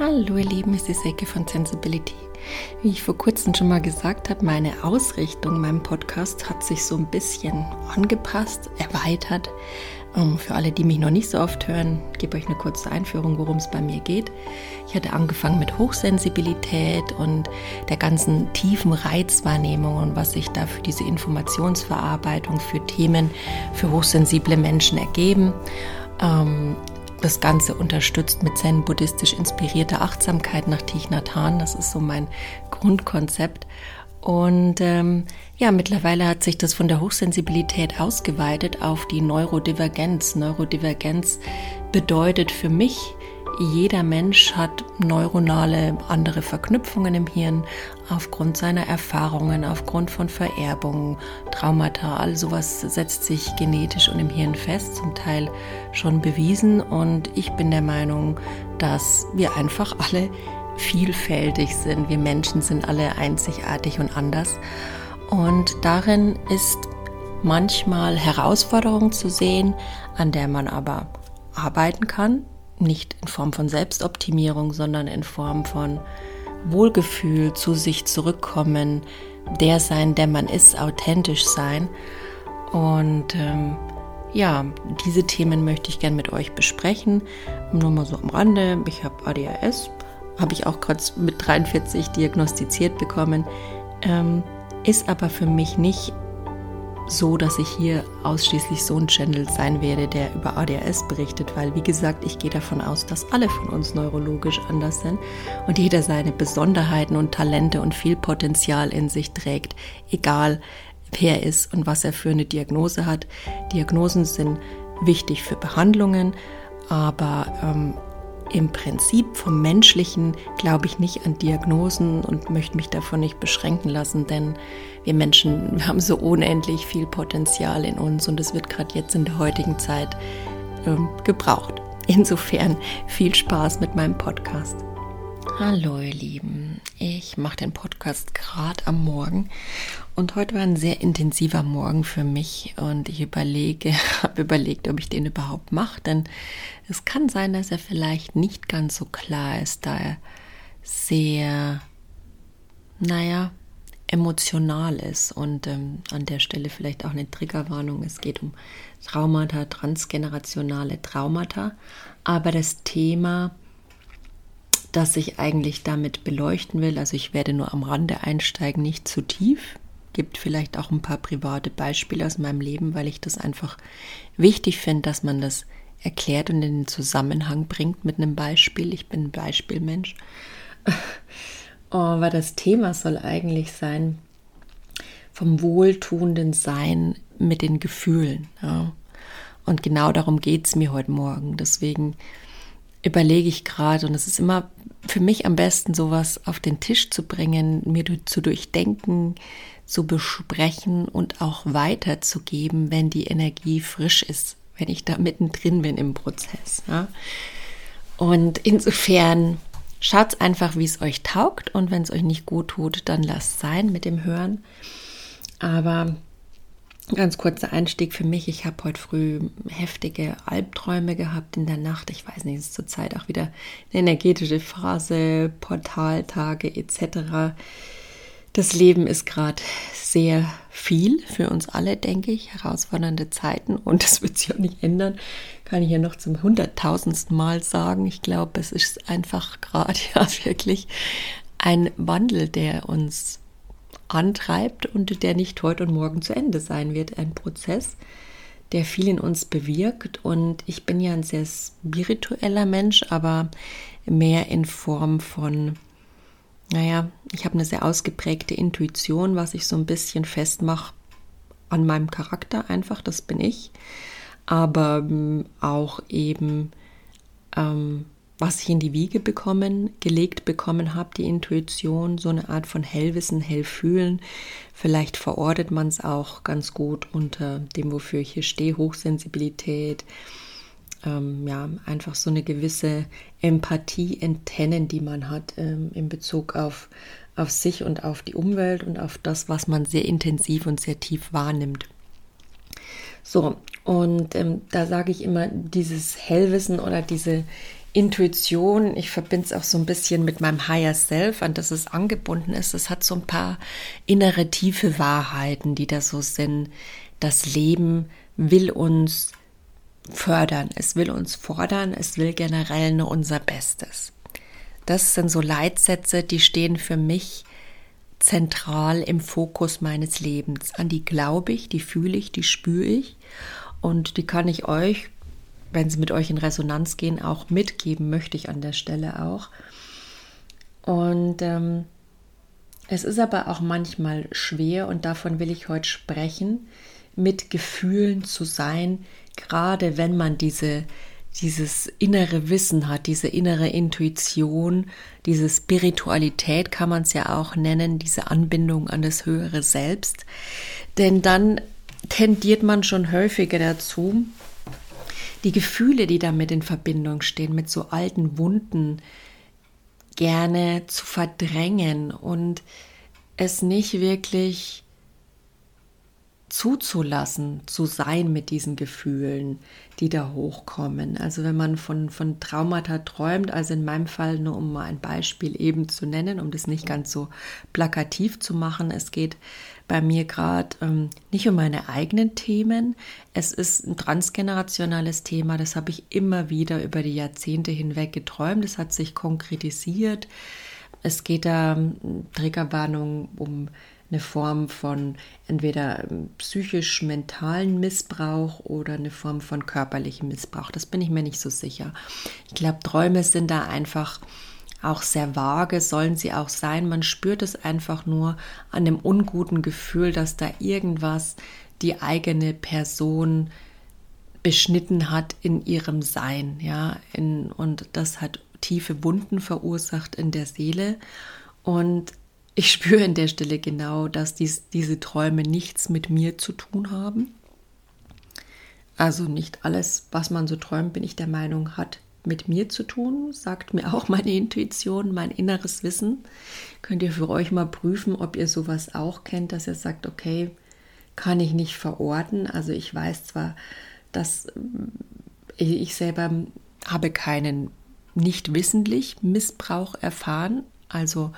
Hallo ihr Lieben, es ist Ecke von Sensibility. Wie ich vor kurzem schon mal gesagt habe, meine Ausrichtung, mein Podcast hat sich so ein bisschen angepasst, erweitert. Ähm, für alle, die mich noch nicht so oft hören, gebe euch eine kurze Einführung, worum es bei mir geht. Ich hatte angefangen mit Hochsensibilität und der ganzen tiefen Reizwahrnehmung und was sich da für diese Informationsverarbeitung, für Themen, für hochsensible Menschen ergeben. Das Ganze unterstützt mit zen-buddhistisch inspirierter Achtsamkeit nach Thich Nhat Hanh. Das ist so mein Grundkonzept. Und ähm, ja, mittlerweile hat sich das von der Hochsensibilität ausgeweitet auf die Neurodivergenz. Neurodivergenz bedeutet für mich, jeder Mensch hat neuronale andere Verknüpfungen im Hirn aufgrund seiner Erfahrungen, aufgrund von Vererbungen, Traumata, all sowas setzt sich genetisch und im Hirn fest, zum Teil schon bewiesen. Und ich bin der Meinung, dass wir einfach alle vielfältig sind. Wir Menschen sind alle einzigartig und anders. Und darin ist manchmal Herausforderung zu sehen, an der man aber arbeiten kann, nicht in Form von Selbstoptimierung, sondern in Form von Wohlgefühl, zu sich zurückkommen, der sein, der man ist, authentisch sein. Und ähm, ja, diese Themen möchte ich gerne mit euch besprechen. Nur mal so am Rande. Ich habe ADHS, habe ich auch gerade mit 43 diagnostiziert bekommen. Ähm, ist aber für mich nicht so, dass ich hier ausschließlich so ein Channel sein werde, der über ADHS berichtet, weil wie gesagt, ich gehe davon aus, dass alle von uns neurologisch anders sind und jeder seine Besonderheiten und Talente und viel Potenzial in sich trägt, egal wer er ist und was er für eine Diagnose hat. Diagnosen sind wichtig für Behandlungen, aber ähm, im Prinzip vom Menschlichen glaube ich nicht an Diagnosen und möchte mich davon nicht beschränken lassen, denn wir Menschen wir haben so unendlich viel Potenzial in uns und es wird gerade jetzt in der heutigen Zeit ähm, gebraucht. Insofern viel Spaß mit meinem Podcast. Hallo ihr Lieben, ich mache den Podcast gerade am Morgen und heute war ein sehr intensiver Morgen für mich und ich überlege, habe überlegt, ob ich den überhaupt mache, denn es kann sein, dass er vielleicht nicht ganz so klar ist, da er sehr, naja, emotional ist und ähm, an der Stelle vielleicht auch eine Triggerwarnung. Es geht um Traumata, transgenerationale Traumata, aber das Thema das ich eigentlich damit beleuchten will. Also ich werde nur am Rande einsteigen, nicht zu tief. Gibt vielleicht auch ein paar private Beispiele aus meinem Leben, weil ich das einfach wichtig finde, dass man das erklärt und in den Zusammenhang bringt mit einem Beispiel. Ich bin ein Beispielmensch. oh, aber das Thema soll eigentlich sein vom wohltuenden Sein mit den Gefühlen. Ja. Und genau darum geht es mir heute Morgen. Deswegen überlege ich gerade, und es ist immer für mich am besten, sowas auf den Tisch zu bringen, mir zu durchdenken, zu besprechen und auch weiterzugeben, wenn die Energie frisch ist, wenn ich da mittendrin bin im Prozess. Ja. Und insofern schaut einfach, wie es euch taugt und wenn es euch nicht gut tut, dann lasst sein mit dem Hören. Aber Ganz kurzer Einstieg für mich. Ich habe heute früh heftige Albträume gehabt in der Nacht. Ich weiß nicht, es ist zurzeit auch wieder eine energetische Phase, Portaltage etc. Das Leben ist gerade sehr viel für uns alle, denke ich. Herausfordernde Zeiten und das wird sich auch nicht ändern. Kann ich ja noch zum hunderttausendsten Mal sagen. Ich glaube, es ist einfach gerade ja wirklich ein Wandel, der uns antreibt und der nicht heute und morgen zu Ende sein wird. Ein Prozess, der viel in uns bewirkt. Und ich bin ja ein sehr spiritueller Mensch, aber mehr in Form von, naja, ich habe eine sehr ausgeprägte Intuition, was ich so ein bisschen festmache an meinem Charakter einfach, das bin ich. Aber ähm, auch eben ähm, was ich in die Wiege bekommen, gelegt bekommen habe, die Intuition, so eine Art von Hellwissen, Hellfühlen. Vielleicht verortet man es auch ganz gut unter dem, wofür ich hier stehe, Hochsensibilität. Ähm, ja, einfach so eine gewisse Empathie, Antennen, die man hat ähm, in Bezug auf, auf sich und auf die Umwelt und auf das, was man sehr intensiv und sehr tief wahrnimmt. So, und ähm, da sage ich immer, dieses Hellwissen oder diese Intuition, ich verbinde es auch so ein bisschen mit meinem Higher Self, an das es angebunden ist. Es hat so ein paar innere tiefe Wahrheiten, die da so sind. Das Leben will uns fördern, es will uns fordern, es will generell nur unser Bestes. Das sind so Leitsätze, die stehen für mich zentral im Fokus meines Lebens. An die glaube ich, die fühle ich, die spüre ich und die kann ich euch wenn sie mit euch in Resonanz gehen, auch mitgeben, möchte ich an der Stelle auch. Und ähm, es ist aber auch manchmal schwer, und davon will ich heute sprechen, mit Gefühlen zu sein, gerade wenn man diese, dieses innere Wissen hat, diese innere Intuition, diese Spiritualität kann man es ja auch nennen, diese Anbindung an das höhere Selbst. Denn dann tendiert man schon häufiger dazu, die Gefühle, die damit in Verbindung stehen, mit so alten Wunden gerne zu verdrängen und es nicht wirklich zuzulassen, zu sein mit diesen Gefühlen, die da hochkommen. Also wenn man von, von Traumata träumt, also in meinem Fall nur um mal ein Beispiel eben zu nennen, um das nicht ganz so plakativ zu machen, es geht bei mir gerade ähm, nicht um meine eigenen Themen. Es ist ein transgenerationales Thema, das habe ich immer wieder über die Jahrzehnte hinweg geträumt. Es hat sich konkretisiert. Es geht da, ähm, Triggerwarnung, um eine Form von entweder ähm, psychisch-mentalen Missbrauch oder eine Form von körperlichem Missbrauch. Das bin ich mir nicht so sicher. Ich glaube, Träume sind da einfach auch sehr vage, sollen sie auch sein. Man spürt es einfach nur an dem unguten Gefühl, dass da irgendwas die eigene Person beschnitten hat in ihrem Sein, ja, in, und das hat tiefe Wunden verursacht in der Seele. Und ich spüre an der Stelle genau, dass dies, diese Träume nichts mit mir zu tun haben. Also nicht alles, was man so träumt, bin ich der Meinung, hat mit mir zu tun, sagt mir auch meine Intuition, mein inneres Wissen. Könnt ihr für euch mal prüfen, ob ihr sowas auch kennt, dass ihr sagt, okay, kann ich nicht verorten. Also ich weiß zwar, dass ich selber habe keinen nicht wissentlich Missbrauch erfahren, also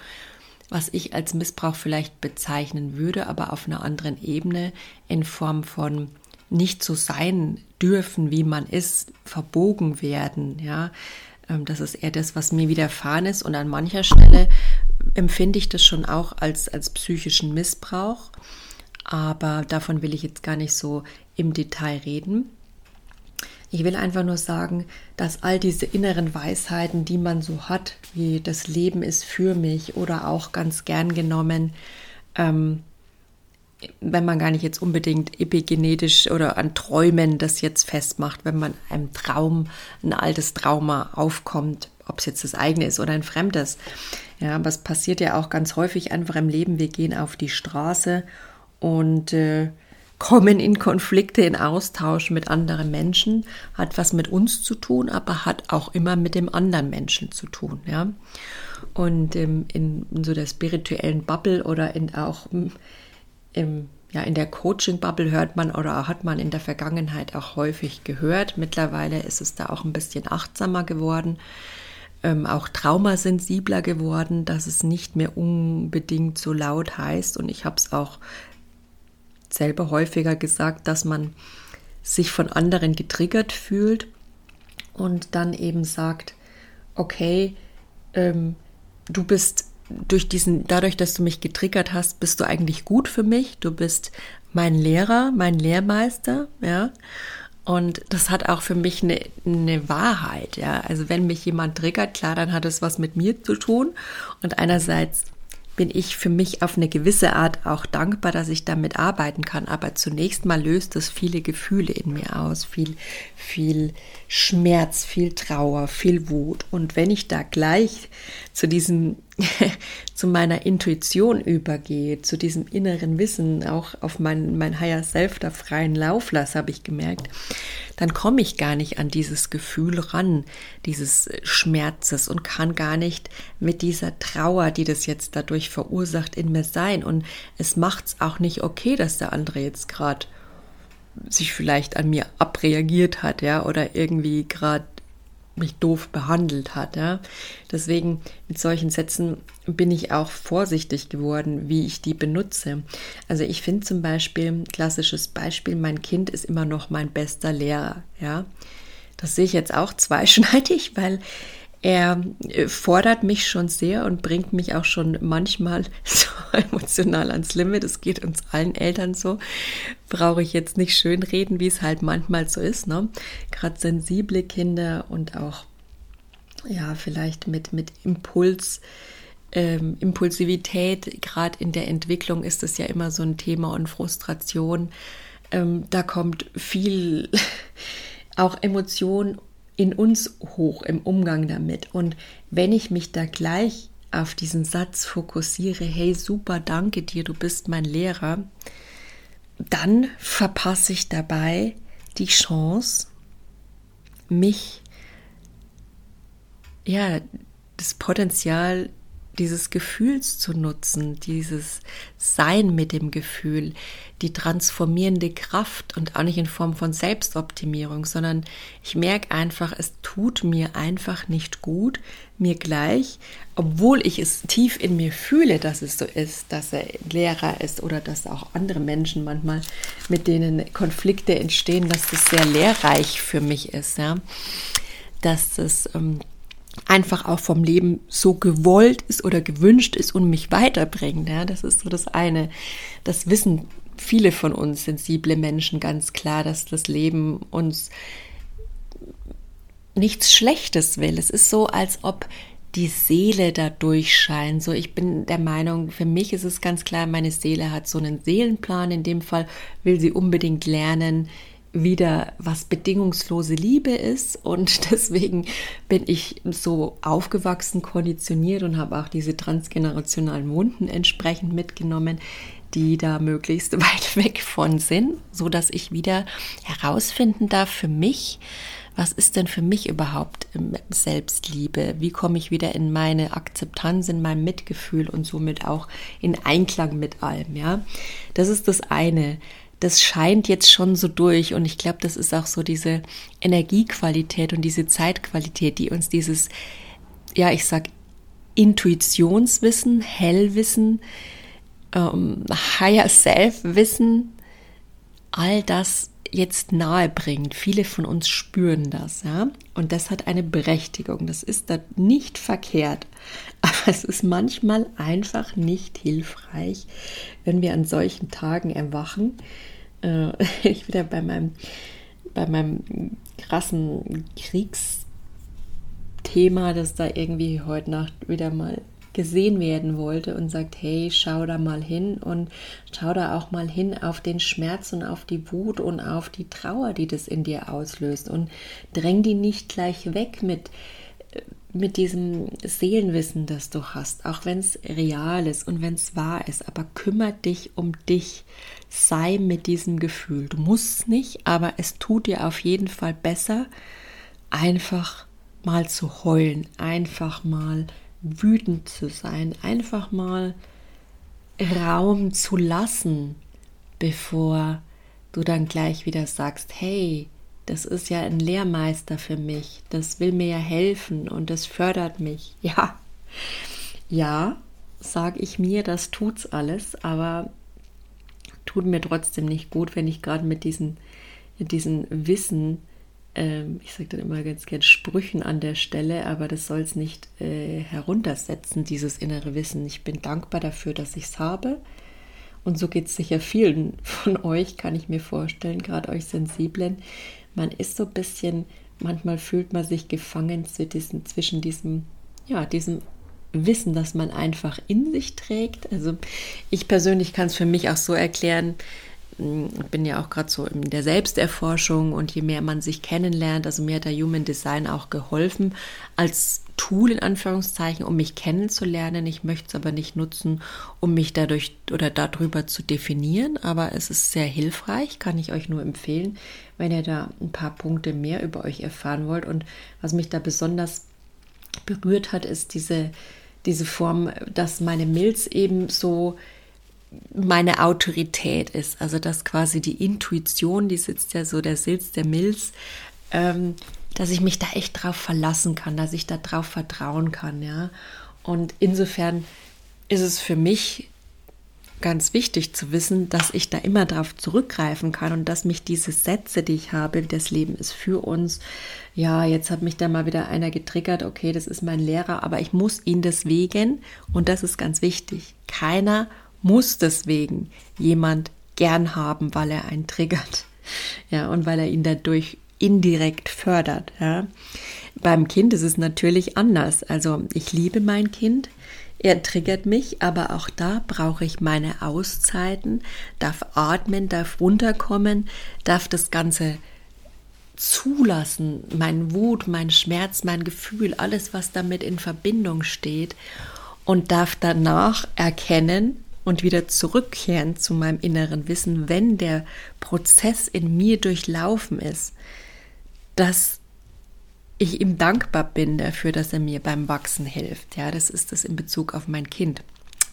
was ich als Missbrauch vielleicht bezeichnen würde, aber auf einer anderen Ebene in Form von nicht so sein dürfen, wie man ist, verbogen werden. Ja, ähm, das ist eher das, was mir widerfahren ist. Und an mancher Stelle empfinde ich das schon auch als, als psychischen Missbrauch. Aber davon will ich jetzt gar nicht so im Detail reden. Ich will einfach nur sagen, dass all diese inneren Weisheiten, die man so hat, wie das Leben ist für mich oder auch ganz gern genommen, ähm, wenn man gar nicht jetzt unbedingt epigenetisch oder an Träumen das jetzt festmacht, wenn man einem Traum, ein altes Trauma aufkommt, ob es jetzt das eigene ist oder ein fremdes. Ja, was passiert ja auch ganz häufig einfach im Leben. Wir gehen auf die Straße und äh, kommen in Konflikte, in Austausch mit anderen Menschen, hat was mit uns zu tun, aber hat auch immer mit dem anderen Menschen zu tun. Ja, und ähm, in, in so der spirituellen Bubble oder in auch im, ja, in der Coaching-Bubble hört man oder hat man in der Vergangenheit auch häufig gehört. Mittlerweile ist es da auch ein bisschen achtsamer geworden, ähm, auch traumasensibler geworden, dass es nicht mehr unbedingt so laut heißt. Und ich habe es auch selber häufiger gesagt, dass man sich von anderen getriggert fühlt und dann eben sagt, okay, ähm, du bist durch diesen, dadurch, dass du mich getriggert hast, bist du eigentlich gut für mich. Du bist mein Lehrer, mein Lehrmeister, ja. Und das hat auch für mich eine, eine Wahrheit, ja. Also wenn mich jemand triggert, klar, dann hat es was mit mir zu tun. Und einerseits bin ich für mich auf eine gewisse Art auch dankbar, dass ich damit arbeiten kann. Aber zunächst mal löst das viele Gefühle in mir aus, viel, viel Schmerz, viel Trauer, viel Wut. Und wenn ich da gleich zu diesem, zu meiner Intuition übergehe, zu diesem inneren Wissen, auch auf mein, mein Higher Self da freien Lauf lasse, habe ich gemerkt, dann komme ich gar nicht an dieses Gefühl ran, dieses Schmerzes und kann gar nicht mit dieser Trauer, die das jetzt dadurch verursacht, in mir sein. Und es macht es auch nicht okay, dass der andere jetzt gerade sich vielleicht an mir abreagiert hat, ja, oder irgendwie gerade mich doof behandelt hat. Ja. Deswegen mit solchen Sätzen bin ich auch vorsichtig geworden, wie ich die benutze. Also ich finde zum Beispiel, klassisches Beispiel, mein Kind ist immer noch mein bester Lehrer. Ja. Das sehe ich jetzt auch zweischneidig, weil er äh, fordert mich schon sehr und bringt mich auch schon manchmal so emotional ans Limit. Es geht uns allen Eltern so. Brauche ich jetzt nicht schön reden, wie es halt manchmal so ist. Ne? Gerade sensible Kinder und auch, ja, vielleicht mit, mit Impuls. Ähm, Impulsivität, gerade in der Entwicklung ist es ja immer so ein Thema und Frustration. Ähm, da kommt viel auch Emotion in uns hoch im Umgang damit. Und wenn ich mich da gleich auf diesen Satz fokussiere, hey super, danke dir, du bist mein Lehrer, dann verpasse ich dabei die Chance, mich, ja, das Potenzial dieses Gefühls zu nutzen, dieses Sein mit dem Gefühl, die transformierende Kraft und auch nicht in Form von Selbstoptimierung, sondern ich merke einfach, es tut mir einfach nicht gut, mir gleich, obwohl ich es tief in mir fühle, dass es so ist, dass er Lehrer ist oder dass auch andere Menschen manchmal, mit denen Konflikte entstehen, dass das sehr lehrreich für mich ist, ja, dass das ähm, einfach auch vom Leben so gewollt ist oder gewünscht ist und mich weiterbringt. Ja, das ist so das eine. Das wissen viele von uns sensible Menschen ganz klar, dass das Leben uns nichts Schlechtes will. Es ist so, als ob die Seele da durchscheint. So, ich bin der Meinung, für mich ist es ganz klar, meine Seele hat so einen Seelenplan. In dem Fall will sie unbedingt lernen, wieder, was bedingungslose Liebe ist. Und deswegen bin ich so aufgewachsen, konditioniert und habe auch diese transgenerationalen Wunden entsprechend mitgenommen, die da möglichst weit weg von sind, so dass ich wieder herausfinden darf für mich, was ist denn für mich überhaupt Selbstliebe? Wie komme ich wieder in meine Akzeptanz, in mein Mitgefühl und somit auch in Einklang mit allem, ja? Das ist das eine das scheint jetzt schon so durch und ich glaube, das ist auch so diese Energiequalität und diese Zeitqualität, die uns dieses, ja, ich sag Intuitionswissen, Hellwissen, ähm, Higher Self-Wissen, all das jetzt nahe bringt. Viele von uns spüren das, ja. Und das hat eine Berechtigung. Das ist da nicht verkehrt. Aber es ist manchmal einfach nicht hilfreich, wenn wir an solchen Tagen erwachen. Äh, ich wieder bei meinem, bei meinem krassen Kriegsthema, das da irgendwie heute Nacht wieder mal gesehen werden wollte und sagt, hey, schau da mal hin und schau da auch mal hin auf den Schmerz und auf die Wut und auf die Trauer, die das in dir auslöst und dräng die nicht gleich weg mit mit diesem Seelenwissen, das du hast, auch wenn es real ist und wenn es wahr ist, aber kümmere dich um dich, sei mit diesem Gefühl. Du musst nicht, aber es tut dir auf jeden Fall besser, einfach mal zu heulen, einfach mal wütend zu sein, einfach mal Raum zu lassen, bevor du dann gleich wieder sagst, hey, das ist ja ein Lehrmeister für mich, das will mir ja helfen und das fördert mich. Ja, ja, sage ich mir, das tut's alles, aber tut mir trotzdem nicht gut, wenn ich gerade mit diesen, mit diesen Wissen ähm, ich sage dann immer ganz gern Sprüchen an der Stelle, aber das soll es nicht äh, heruntersetzen, dieses innere Wissen. Ich bin dankbar dafür, dass ich es habe. Und so geht es sicher vielen von euch, kann ich mir vorstellen, gerade euch Sensiblen. Man ist so ein bisschen, manchmal fühlt man sich gefangen zwischen diesem, ja, diesem Wissen, das man einfach in sich trägt. Also ich persönlich kann es für mich auch so erklären, ich bin ja auch gerade so in der Selbsterforschung und je mehr man sich kennenlernt, also mir hat der Human Design auch geholfen als Tool in Anführungszeichen, um mich kennenzulernen. Ich möchte es aber nicht nutzen, um mich dadurch oder darüber zu definieren, aber es ist sehr hilfreich, kann ich euch nur empfehlen, wenn ihr da ein paar Punkte mehr über euch erfahren wollt. Und was mich da besonders berührt hat, ist diese, diese Form, dass meine Milz eben so meine Autorität ist. Also dass quasi die Intuition, die sitzt ja so, der Sitz der Milz, ähm, dass ich mich da echt drauf verlassen kann, dass ich da drauf vertrauen kann, ja. Und insofern ist es für mich ganz wichtig zu wissen, dass ich da immer darauf zurückgreifen kann und dass mich diese Sätze, die ich habe, das Leben ist für uns, ja, jetzt hat mich da mal wieder einer getriggert, okay, das ist mein Lehrer, aber ich muss ihn deswegen, und das ist ganz wichtig, keiner muss deswegen jemand gern haben, weil er einen triggert, ja, und weil er ihn dadurch indirekt fördert, ja. Beim Kind ist es natürlich anders. Also ich liebe mein Kind, er triggert mich, aber auch da brauche ich meine Auszeiten, darf atmen, darf runterkommen, darf das Ganze zulassen, mein Wut, mein Schmerz, mein Gefühl, alles, was damit in Verbindung steht und darf danach erkennen und wieder zurückkehren zu meinem inneren Wissen, wenn der Prozess in mir durchlaufen ist, dass ich ihm dankbar bin dafür, dass er mir beim Wachsen hilft. Ja, das ist das in Bezug auf mein Kind.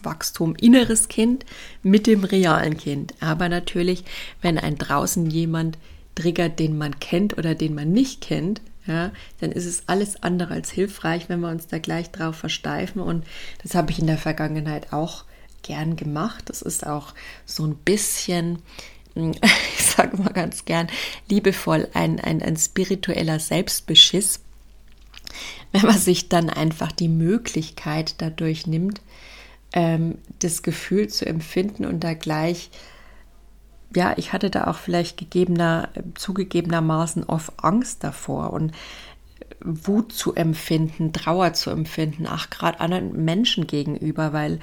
Wachstum inneres Kind mit dem realen Kind. Aber natürlich, wenn ein draußen jemand triggert, den man kennt oder den man nicht kennt, ja, dann ist es alles andere als hilfreich, wenn wir uns da gleich drauf versteifen. Und das habe ich in der Vergangenheit auch gern gemacht. Das ist auch so ein bisschen ich sage mal ganz gern, liebevoll, ein, ein, ein spiritueller Selbstbeschiss, wenn man sich dann einfach die Möglichkeit dadurch nimmt, ähm, das Gefühl zu empfinden und da gleich, ja, ich hatte da auch vielleicht gegebener, zugegebenermaßen oft Angst davor und Wut zu empfinden, Trauer zu empfinden, ach, gerade anderen Menschen gegenüber, weil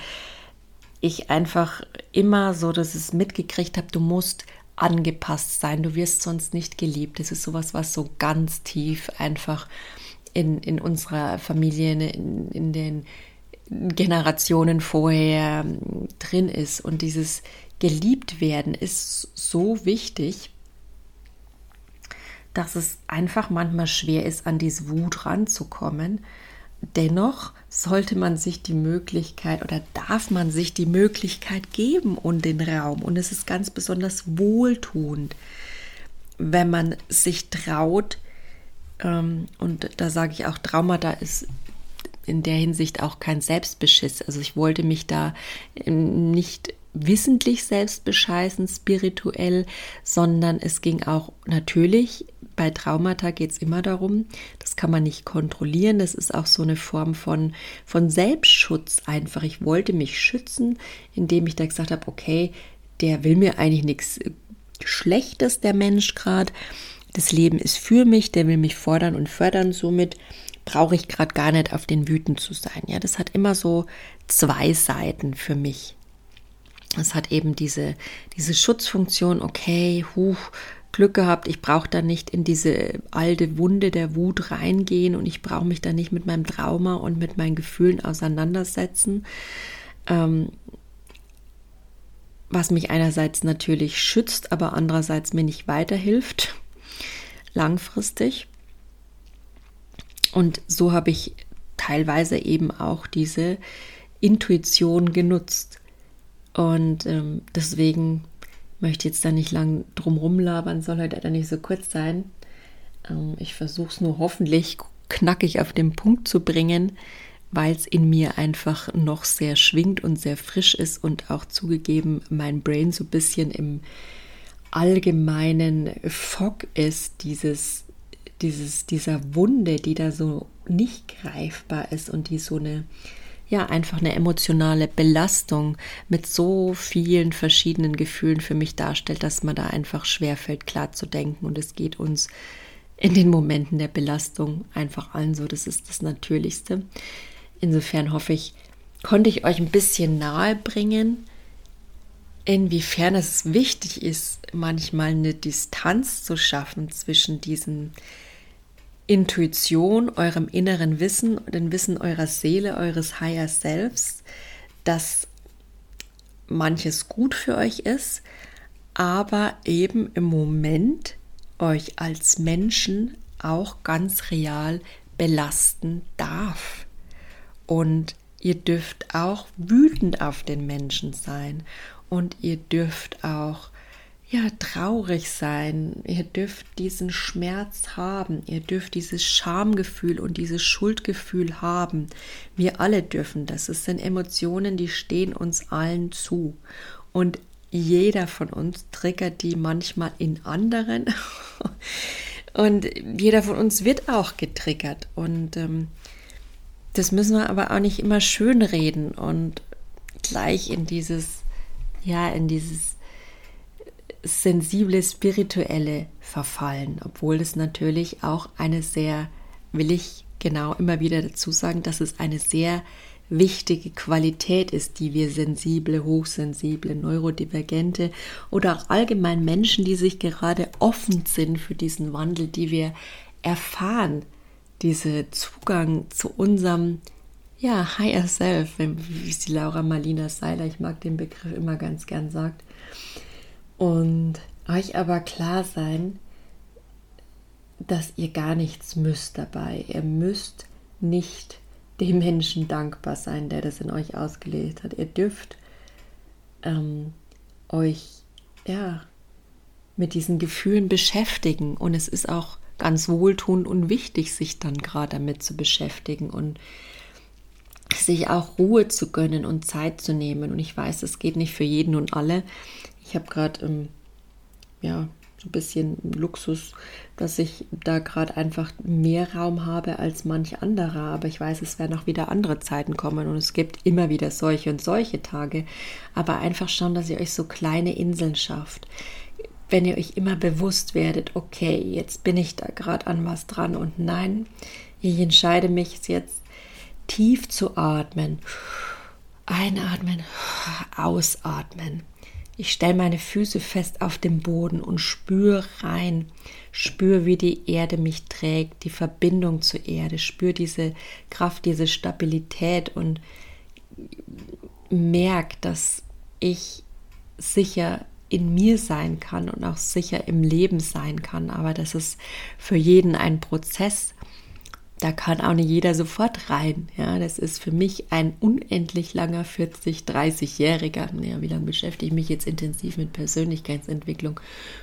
ich einfach immer so, dass es mitgekriegt habe, du musst angepasst sein, du wirst sonst nicht geliebt. Das ist sowas, was so ganz tief einfach in, in unserer Familie, in, in den Generationen vorher ähm, drin ist. Und dieses geliebt werden ist so wichtig, dass es einfach manchmal schwer ist, an diese Wut ranzukommen. Dennoch sollte man sich die Möglichkeit oder darf man sich die Möglichkeit geben und den Raum. Und es ist ganz besonders wohltuend, wenn man sich traut, ähm, und da sage ich auch, Traumata ist in der Hinsicht auch kein Selbstbeschiss. Also ich wollte mich da nicht wissentlich selbst bescheißen, spirituell, sondern es ging auch natürlich bei Traumata geht es immer darum, das kann man nicht kontrollieren, das ist auch so eine Form von, von Selbstschutz einfach. Ich wollte mich schützen, indem ich da gesagt habe, okay, der will mir eigentlich nichts Schlechtes, der Mensch gerade. Das Leben ist für mich, der will mich fordern und fördern, somit brauche ich gerade gar nicht auf den wütend zu sein. Ja, das hat immer so zwei Seiten für mich. Es hat eben diese, diese Schutzfunktion, okay, huch, Glück gehabt, ich brauche da nicht in diese alte Wunde der Wut reingehen und ich brauche mich da nicht mit meinem Trauma und mit meinen Gefühlen auseinandersetzen. Ähm, was mich einerseits natürlich schützt, aber andererseits mir nicht weiterhilft, langfristig. Und so habe ich teilweise eben auch diese Intuition genutzt. Und ähm, deswegen möchte jetzt da nicht lang drum rumlabern, soll heute nicht so kurz sein. Ähm, ich versuche es nur hoffentlich knackig auf den Punkt zu bringen, weil es in mir einfach noch sehr schwingt und sehr frisch ist und auch zugegeben mein Brain so ein bisschen im allgemeinen Fog ist, dieses, dieses, dieser Wunde, die da so nicht greifbar ist und die so eine ja einfach eine emotionale Belastung mit so vielen verschiedenen Gefühlen für mich darstellt, dass man da einfach schwerfällt, klar zu denken. Und es geht uns in den Momenten der Belastung einfach allen so. Das ist das Natürlichste. Insofern hoffe ich, konnte ich euch ein bisschen nahe bringen, inwiefern es wichtig ist, manchmal eine Distanz zu schaffen zwischen diesen Intuition, eurem inneren Wissen dem Wissen eurer Seele, eures Higher Selves, dass manches gut für euch ist, aber eben im Moment euch als Menschen auch ganz real belasten darf. Und ihr dürft auch wütend auf den Menschen sein und ihr dürft auch ja, traurig sein. Ihr dürft diesen Schmerz haben. Ihr dürft dieses Schamgefühl und dieses Schuldgefühl haben. Wir alle dürfen das. Es sind Emotionen, die stehen uns allen zu. Und jeder von uns triggert die manchmal in anderen. Und jeder von uns wird auch getriggert. Und ähm, das müssen wir aber auch nicht immer schön reden und gleich in dieses, ja, in dieses sensible, spirituelle verfallen, obwohl es natürlich auch eine sehr, will ich genau immer wieder dazu sagen, dass es eine sehr wichtige Qualität ist, die wir sensible, hochsensible, neurodivergente oder auch allgemein Menschen, die sich gerade offen sind für diesen Wandel, die wir erfahren, diese Zugang zu unserem ja, Higher Self, wie es die Laura Marlina Seiler, ich mag den Begriff immer ganz gern sagt, und euch aber klar sein, dass ihr gar nichts müsst dabei. Ihr müsst nicht dem Menschen dankbar sein, der das in euch ausgelegt hat. Ihr dürft ähm, euch ja mit diesen Gefühlen beschäftigen und es ist auch ganz wohltuend und wichtig, sich dann gerade damit zu beschäftigen und sich auch Ruhe zu gönnen und Zeit zu nehmen. Und ich weiß, es geht nicht für jeden und alle. Ich habe gerade ähm, ja so ein bisschen Luxus, dass ich da gerade einfach mehr Raum habe als manch anderer. Aber ich weiß, es werden auch wieder andere Zeiten kommen und es gibt immer wieder solche und solche Tage. Aber einfach schauen, dass ihr euch so kleine Inseln schafft. Wenn ihr euch immer bewusst werdet, okay, jetzt bin ich da gerade an was dran und nein, ich entscheide mich jetzt tief zu atmen. Einatmen, ausatmen. Ich stelle meine Füße fest auf dem Boden und spüre rein, spüre, wie die Erde mich trägt, die Verbindung zur Erde, spüre diese Kraft, diese Stabilität und merke, dass ich sicher in mir sein kann und auch sicher im Leben sein kann, aber das ist für jeden ein Prozess da kann auch nicht jeder sofort rein. Ja, das ist für mich ein unendlich langer 40, 30-jähriger, ja, wie lange beschäftige ich mich jetzt intensiv mit Persönlichkeitsentwicklung?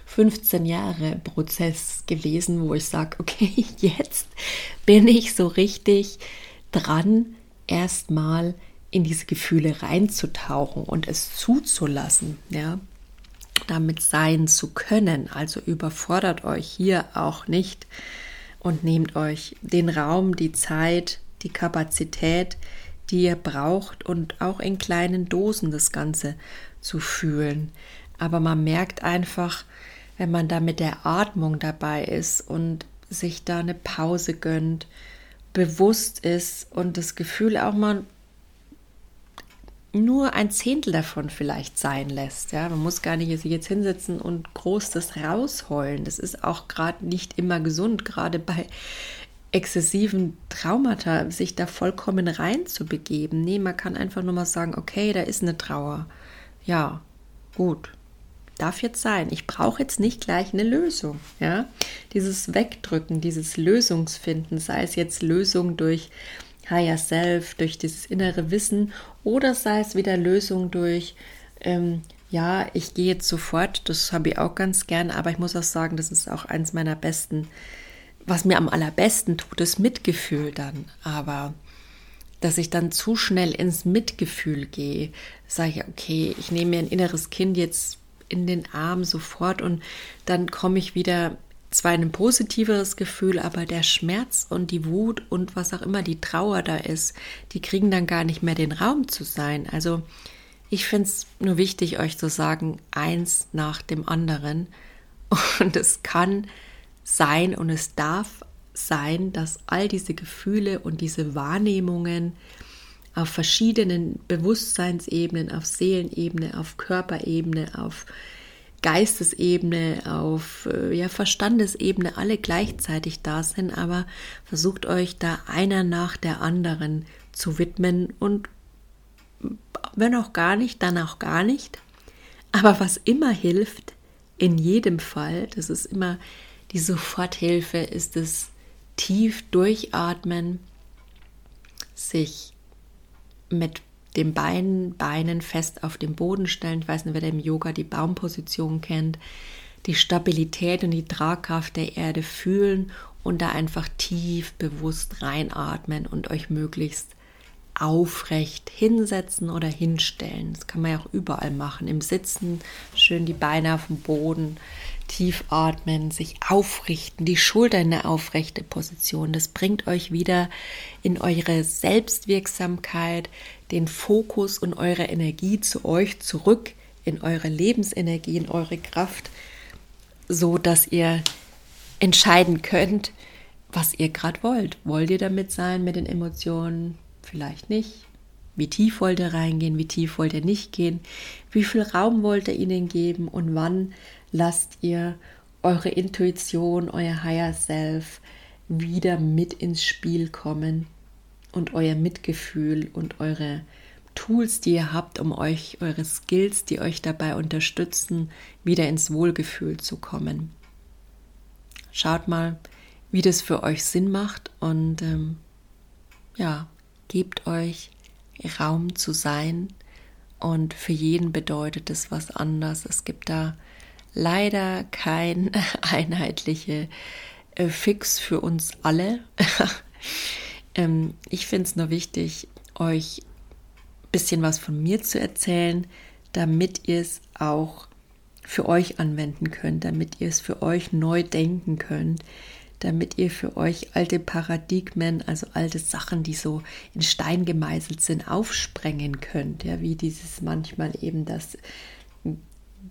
15 Jahre Prozess gewesen, wo ich sage, okay, jetzt bin ich so richtig dran, erstmal in diese Gefühle reinzutauchen und es zuzulassen, ja, damit sein zu können. Also überfordert euch hier auch nicht und nehmt euch den Raum, die Zeit, die Kapazität, die ihr braucht und auch in kleinen Dosen das Ganze zu fühlen. Aber man merkt einfach, wenn man da mit der Atmung dabei ist und sich da eine Pause gönnt, bewusst ist und das Gefühl auch mal nur ein Zehntel davon vielleicht sein lässt. Ja, man muss gar nicht sich jetzt hinsetzen und groß das rausheulen. Das ist auch gerade nicht immer gesund, gerade bei exzessiven Traumata, sich da vollkommen rein zu begeben. Nee, man kann einfach nur mal sagen, okay, da ist eine Trauer. Ja, gut. Darf jetzt sein. Ich brauche jetzt nicht gleich eine Lösung. Ja, dieses Wegdrücken, dieses Lösungsfinden, sei es jetzt Lösung durch Higher Self, durch dieses innere Wissen oder sei es wieder Lösung durch, ähm, ja, ich gehe jetzt sofort, das habe ich auch ganz gern, aber ich muss auch sagen, das ist auch eins meiner besten, was mir am allerbesten tut, ist Mitgefühl dann. Aber dass ich dann zu schnell ins Mitgefühl gehe, sage ich, okay, ich nehme mir ein inneres Kind jetzt in den Arm sofort und dann komme ich wieder zwar ein positiveres Gefühl, aber der Schmerz und die Wut und was auch immer die Trauer da ist, die kriegen dann gar nicht mehr den Raum zu sein. Also ich finde es nur wichtig, euch zu sagen, eins nach dem anderen. Und es kann sein und es darf sein, dass all diese Gefühle und diese Wahrnehmungen auf verschiedenen Bewusstseinsebenen, auf Seelenebene, auf Körperebene, auf Geistesebene, auf äh, ja, Verstandesebene alle gleichzeitig da sind, aber versucht euch da einer nach der anderen zu widmen und wenn auch gar nicht, dann auch gar nicht. Aber was immer hilft, in jedem Fall, das ist immer die Soforthilfe, ist es tief durchatmen, sich mit den Beinen, Beinen fest auf dem Boden stellen. Ich weiß nicht, wer im Yoga die Baumposition kennt. Die Stabilität und die Tragkraft der Erde fühlen und da einfach tief bewusst reinatmen und euch möglichst aufrecht hinsetzen oder hinstellen. Das kann man ja auch überall machen. Im Sitzen schön die Beine auf dem Boden, tief atmen, sich aufrichten, die Schulter in eine aufrechte Position. Das bringt euch wieder in eure Selbstwirksamkeit, den Fokus und eure Energie zu euch zurück, in eure Lebensenergie, in eure Kraft, so dass ihr entscheiden könnt, was ihr gerade wollt. Wollt ihr damit sein mit den Emotionen? Vielleicht nicht. Wie tief wollt ihr reingehen? Wie tief wollt ihr nicht gehen? Wie viel Raum wollt ihr ihnen geben? Und wann lasst ihr eure Intuition, euer Higher Self wieder mit ins Spiel kommen und euer Mitgefühl und eure Tools, die ihr habt, um euch, eure Skills, die euch dabei unterstützen, wieder ins Wohlgefühl zu kommen. Schaut mal, wie das für euch Sinn macht und ähm, ja, gebt euch Raum zu sein und für jeden bedeutet es was anders. Es gibt da leider kein einheitliche äh, Fix für uns alle. ähm, ich finde es nur wichtig, euch ein bisschen was von mir zu erzählen, damit ihr es auch für euch anwenden könnt, damit ihr es für euch neu denken könnt, damit ihr für euch alte Paradigmen, also alte Sachen, die so in Stein gemeißelt sind, aufsprengen könnt. Ja, wie dieses manchmal eben das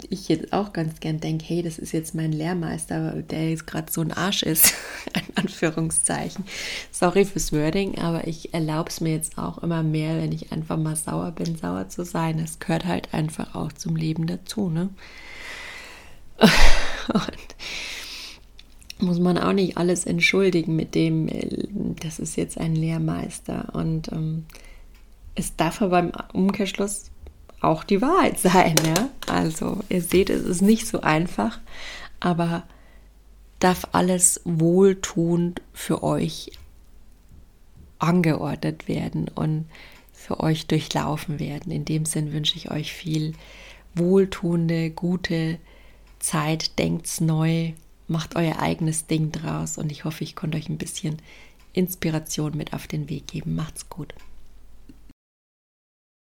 ich jetzt auch ganz gern denke, hey, das ist jetzt mein Lehrmeister, der jetzt gerade so ein Arsch ist, in Anführungszeichen. Sorry fürs Wording, aber ich erlaube es mir jetzt auch immer mehr, wenn ich einfach mal sauer bin, sauer zu sein. Es gehört halt einfach auch zum Leben dazu, ne? Muss man auch nicht alles entschuldigen mit dem, das ist jetzt ein Lehrmeister. Und ähm, es darf aber im Umkehrschluss auch die Wahrheit sein. Ja? Also ihr seht, es ist nicht so einfach, aber darf alles wohltuend für euch angeordnet werden und für euch durchlaufen werden. In dem Sinn wünsche ich euch viel wohltuende, gute Zeit. Denkt's neu, macht euer eigenes Ding draus und ich hoffe, ich konnte euch ein bisschen Inspiration mit auf den Weg geben. Macht's gut.